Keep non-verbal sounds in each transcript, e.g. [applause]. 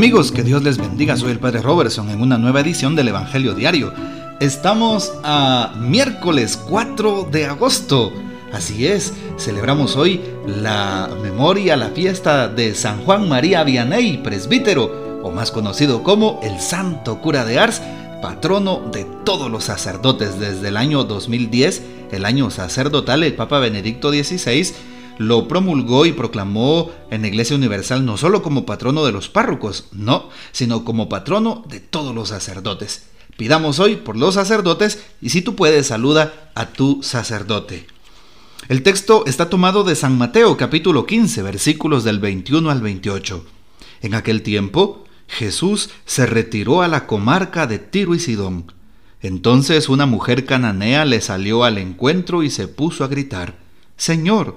Amigos, que Dios les bendiga. Soy el Padre Robertson en una nueva edición del Evangelio Diario. Estamos a miércoles 4 de agosto. Así es, celebramos hoy la memoria, la fiesta de San Juan María Vianney, presbítero, o más conocido como el Santo Cura de Ars, patrono de todos los sacerdotes desde el año 2010, el año sacerdotal, el Papa Benedicto XVI lo promulgó y proclamó en la Iglesia Universal no solo como patrono de los párrocos, no, sino como patrono de todos los sacerdotes. Pidamos hoy por los sacerdotes y si tú puedes saluda a tu sacerdote. El texto está tomado de San Mateo capítulo 15 versículos del 21 al 28. En aquel tiempo Jesús se retiró a la comarca de Tiro y Sidón. Entonces una mujer cananea le salió al encuentro y se puso a gritar, Señor,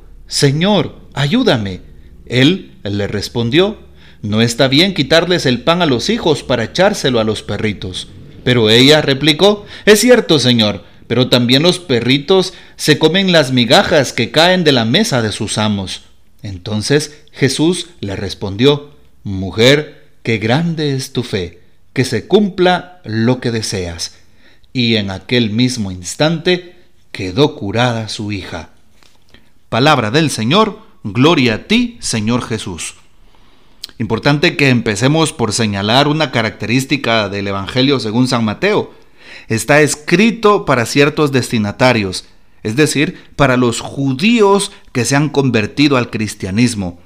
Señor, ayúdame. Él le respondió, No está bien quitarles el pan a los hijos para echárselo a los perritos. Pero ella replicó, Es cierto, Señor, pero también los perritos se comen las migajas que caen de la mesa de sus amos. Entonces Jesús le respondió, Mujer, qué grande es tu fe, que se cumpla lo que deseas. Y en aquel mismo instante quedó curada su hija. Palabra del Señor, gloria a ti, Señor Jesús. Importante que empecemos por señalar una característica del Evangelio según San Mateo. Está escrito para ciertos destinatarios, es decir, para los judíos que se han convertido al cristianismo.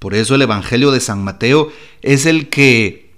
Por eso el Evangelio de San Mateo es el que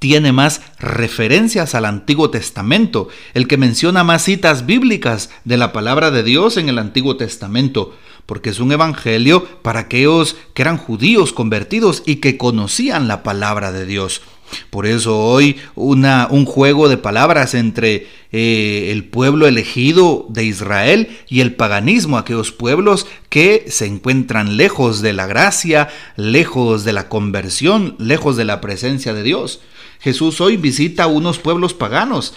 tiene más referencias al Antiguo Testamento, el que menciona más citas bíblicas de la palabra de Dios en el Antiguo Testamento, porque es un evangelio para aquellos que eran judíos convertidos y que conocían la palabra de Dios. Por eso hoy una, un juego de palabras entre eh, el pueblo elegido de Israel y el paganismo, aquellos pueblos que se encuentran lejos de la gracia, lejos de la conversión, lejos de la presencia de Dios. Jesús hoy visita unos pueblos paganos,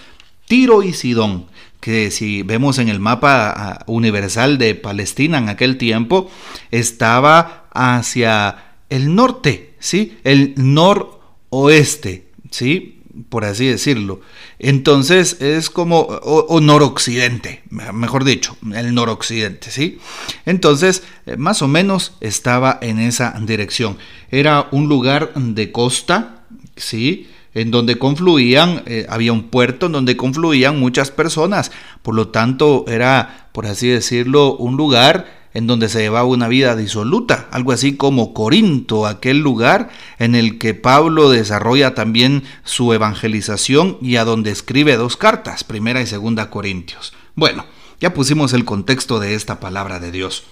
Tiro y Sidón, que si vemos en el mapa universal de Palestina en aquel tiempo, estaba hacia el norte, ¿sí? El noroeste, ¿sí? Por así decirlo. Entonces es como, o, noroccidente, mejor dicho, el noroccidente, ¿sí? Entonces, eh, más o menos estaba en esa dirección. Era un lugar de costa, ¿sí? En donde confluían, eh, había un puerto en donde confluían muchas personas, por lo tanto era, por así decirlo, un lugar en donde se llevaba una vida disoluta, algo así como Corinto, aquel lugar en el que Pablo desarrolla también su evangelización y a donde escribe dos cartas, primera y segunda Corintios. Bueno, ya pusimos el contexto de esta palabra de Dios.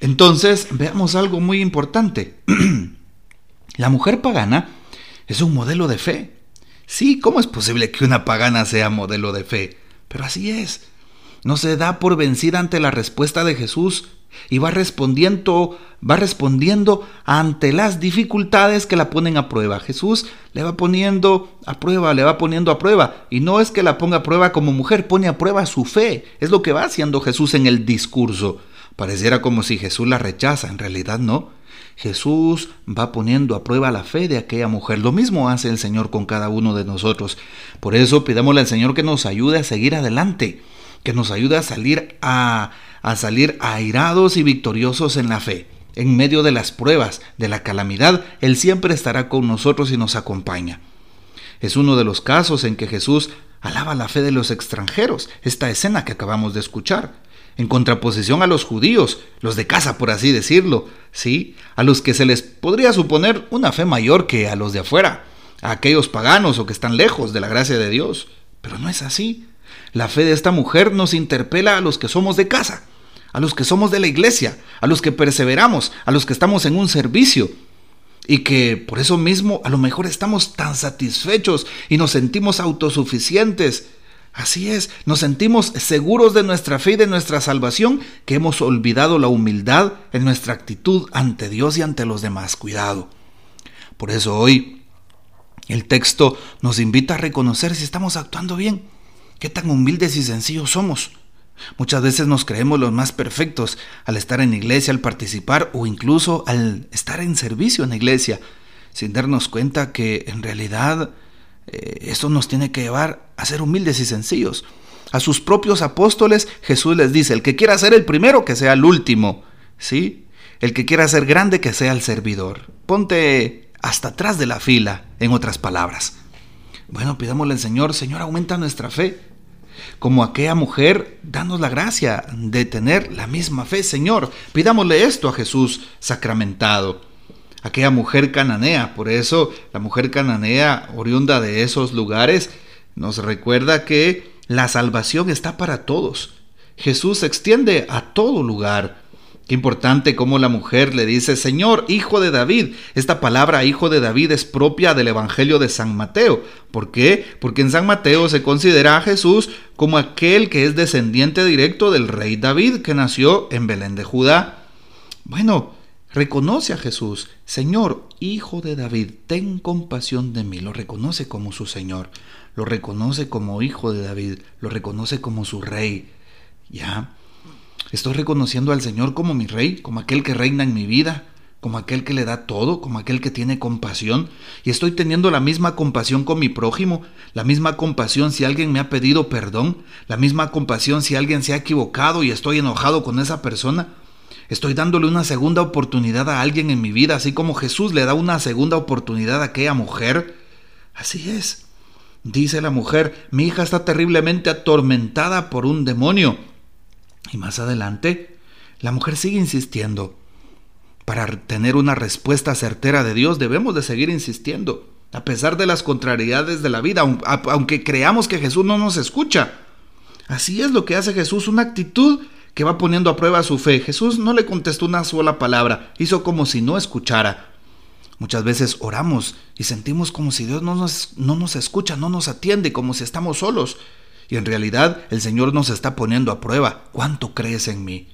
Entonces, veamos algo muy importante. [clears throat] La mujer pagana es un modelo de fe. Sí, ¿cómo es posible que una pagana sea modelo de fe? Pero así es. No se da por vencida ante la respuesta de Jesús y va respondiendo, va respondiendo ante las dificultades que la ponen a prueba. Jesús le va poniendo a prueba, le va poniendo a prueba. Y no es que la ponga a prueba como mujer, pone a prueba su fe. Es lo que va haciendo Jesús en el discurso. Pareciera como si Jesús la rechaza, en realidad no. Jesús va poniendo a prueba la fe de aquella mujer. Lo mismo hace el Señor con cada uno de nosotros. Por eso pidámosle al Señor que nos ayude a seguir adelante, que nos ayude a salir a, a salir airados y victoriosos en la fe. En medio de las pruebas, de la calamidad, Él siempre estará con nosotros y nos acompaña. Es uno de los casos en que Jesús alaba la fe de los extranjeros, esta escena que acabamos de escuchar en contraposición a los judíos, los de casa, por así decirlo, ¿sí? A los que se les podría suponer una fe mayor que a los de afuera, a aquellos paganos o que están lejos de la gracia de Dios. Pero no es así. La fe de esta mujer nos interpela a los que somos de casa, a los que somos de la iglesia, a los que perseveramos, a los que estamos en un servicio. y que por eso mismo a lo mejor estamos tan satisfechos y nos sentimos autosuficientes. Así es, nos sentimos seguros de nuestra fe y de nuestra salvación que hemos olvidado la humildad en nuestra actitud ante Dios y ante los demás. Cuidado. Por eso hoy el texto nos invita a reconocer si estamos actuando bien, qué tan humildes y sencillos somos. Muchas veces nos creemos los más perfectos al estar en iglesia, al participar o incluso al estar en servicio en la iglesia, sin darnos cuenta que en realidad eh, esto nos tiene que llevar a ser humildes y sencillos. A sus propios apóstoles Jesús les dice, el que quiera ser el primero, que sea el último, ¿sí? El que quiera ser grande, que sea el servidor. Ponte hasta atrás de la fila, en otras palabras. Bueno, pidámosle al Señor, Señor, aumenta nuestra fe como aquella mujer, danos la gracia de tener la misma fe, Señor. Pidámosle esto a Jesús sacramentado. Aquella mujer cananea, por eso la mujer cananea, oriunda de esos lugares, nos recuerda que la salvación está para todos. Jesús se extiende a todo lugar. Qué importante cómo la mujer le dice, Señor, hijo de David. Esta palabra hijo de David es propia del Evangelio de San Mateo. ¿Por qué? Porque en San Mateo se considera a Jesús como aquel que es descendiente directo del rey David que nació en Belén de Judá. Bueno, reconoce a Jesús, Señor, hijo de David, ten compasión de mí. Lo reconoce como su Señor, lo reconoce como hijo de David, lo reconoce como su rey. ¿Ya? Estoy reconociendo al Señor como mi rey, como aquel que reina en mi vida, como aquel que le da todo, como aquel que tiene compasión, y estoy teniendo la misma compasión con mi prójimo, la misma compasión si alguien me ha pedido perdón, la misma compasión si alguien se ha equivocado y estoy enojado con esa persona. Estoy dándole una segunda oportunidad a alguien en mi vida, así como Jesús le da una segunda oportunidad a aquella mujer. Así es. Dice la mujer, mi hija está terriblemente atormentada por un demonio. Y más adelante, la mujer sigue insistiendo. Para tener una respuesta certera de Dios debemos de seguir insistiendo, a pesar de las contrariedades de la vida, aunque creamos que Jesús no nos escucha. Así es lo que hace Jesús, una actitud que va poniendo a prueba su fe. Jesús no le contestó una sola palabra, hizo como si no escuchara. Muchas veces oramos y sentimos como si Dios no nos, no nos escucha, no nos atiende, como si estamos solos. Y en realidad el Señor nos está poniendo a prueba. ¿Cuánto crees en mí?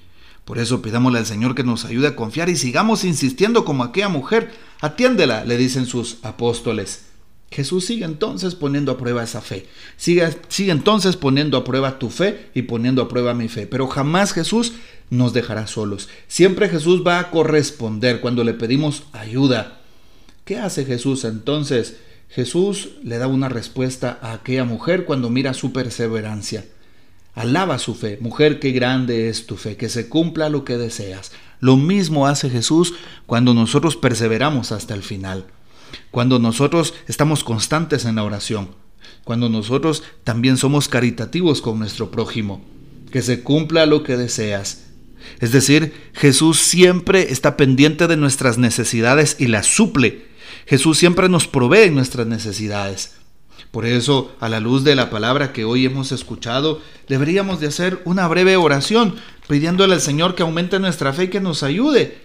Por eso pidámosle al Señor que nos ayude a confiar y sigamos insistiendo como aquella mujer. Atiéndela, le dicen sus apóstoles. Jesús sigue entonces poniendo a prueba esa fe. Sigue, sigue, entonces poniendo a prueba tu fe y poniendo a prueba mi fe. Pero jamás Jesús nos dejará solos. Siempre Jesús va a corresponder cuando le pedimos ayuda. ¿Qué hace Jesús entonces? Jesús le da una respuesta a aquella mujer cuando mira su perseverancia. Alaba su fe. Mujer, qué grande es tu fe, que se cumpla lo que deseas. Lo mismo hace Jesús cuando nosotros perseveramos hasta el final. Cuando nosotros estamos constantes en la oración. Cuando nosotros también somos caritativos con nuestro prójimo. Que se cumpla lo que deseas. Es decir, Jesús siempre está pendiente de nuestras necesidades y las suple Jesús siempre nos provee nuestras necesidades. Por eso, a la luz de la palabra que hoy hemos escuchado, deberíamos de hacer una breve oración pidiéndole al Señor que aumente nuestra fe y que nos ayude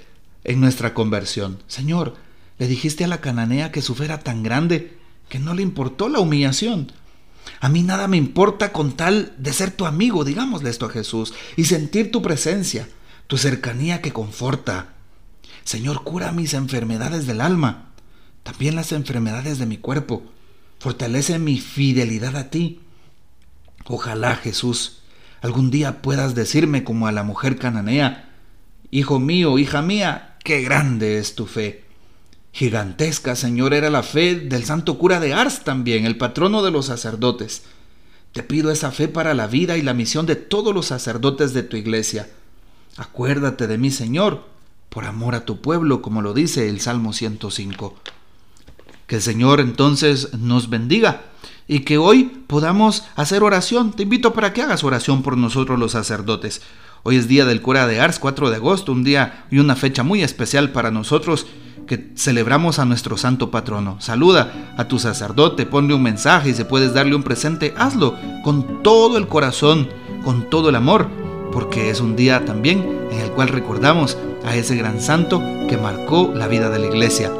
en nuestra conversión. Señor, le dijiste a la cananea que su fe era tan grande que no le importó la humillación. A mí nada me importa con tal de ser tu amigo, digámosle esto a Jesús, y sentir tu presencia, tu cercanía que conforta. Señor, cura mis enfermedades del alma también las enfermedades de mi cuerpo. Fortalece mi fidelidad a ti. Ojalá, Jesús, algún día puedas decirme como a la mujer cananea, Hijo mío, hija mía, qué grande es tu fe. Gigantesca, Señor, era la fe del santo cura de Ars también, el patrono de los sacerdotes. Te pido esa fe para la vida y la misión de todos los sacerdotes de tu iglesia. Acuérdate de mí, Señor, por amor a tu pueblo, como lo dice el Salmo 105. Que el Señor entonces nos bendiga y que hoy podamos hacer oración. Te invito para que hagas oración por nosotros los sacerdotes. Hoy es día del cura de Ars, 4 de agosto, un día y una fecha muy especial para nosotros que celebramos a nuestro santo patrono. Saluda a tu sacerdote, ponle un mensaje y si puedes darle un presente, hazlo con todo el corazón, con todo el amor, porque es un día también en el cual recordamos a ese gran santo que marcó la vida de la iglesia.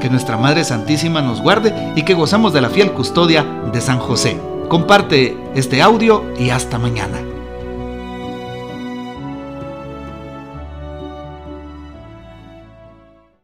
que nuestra Madre Santísima nos guarde y que gozamos de la fiel custodia de San José. Comparte este audio y hasta mañana.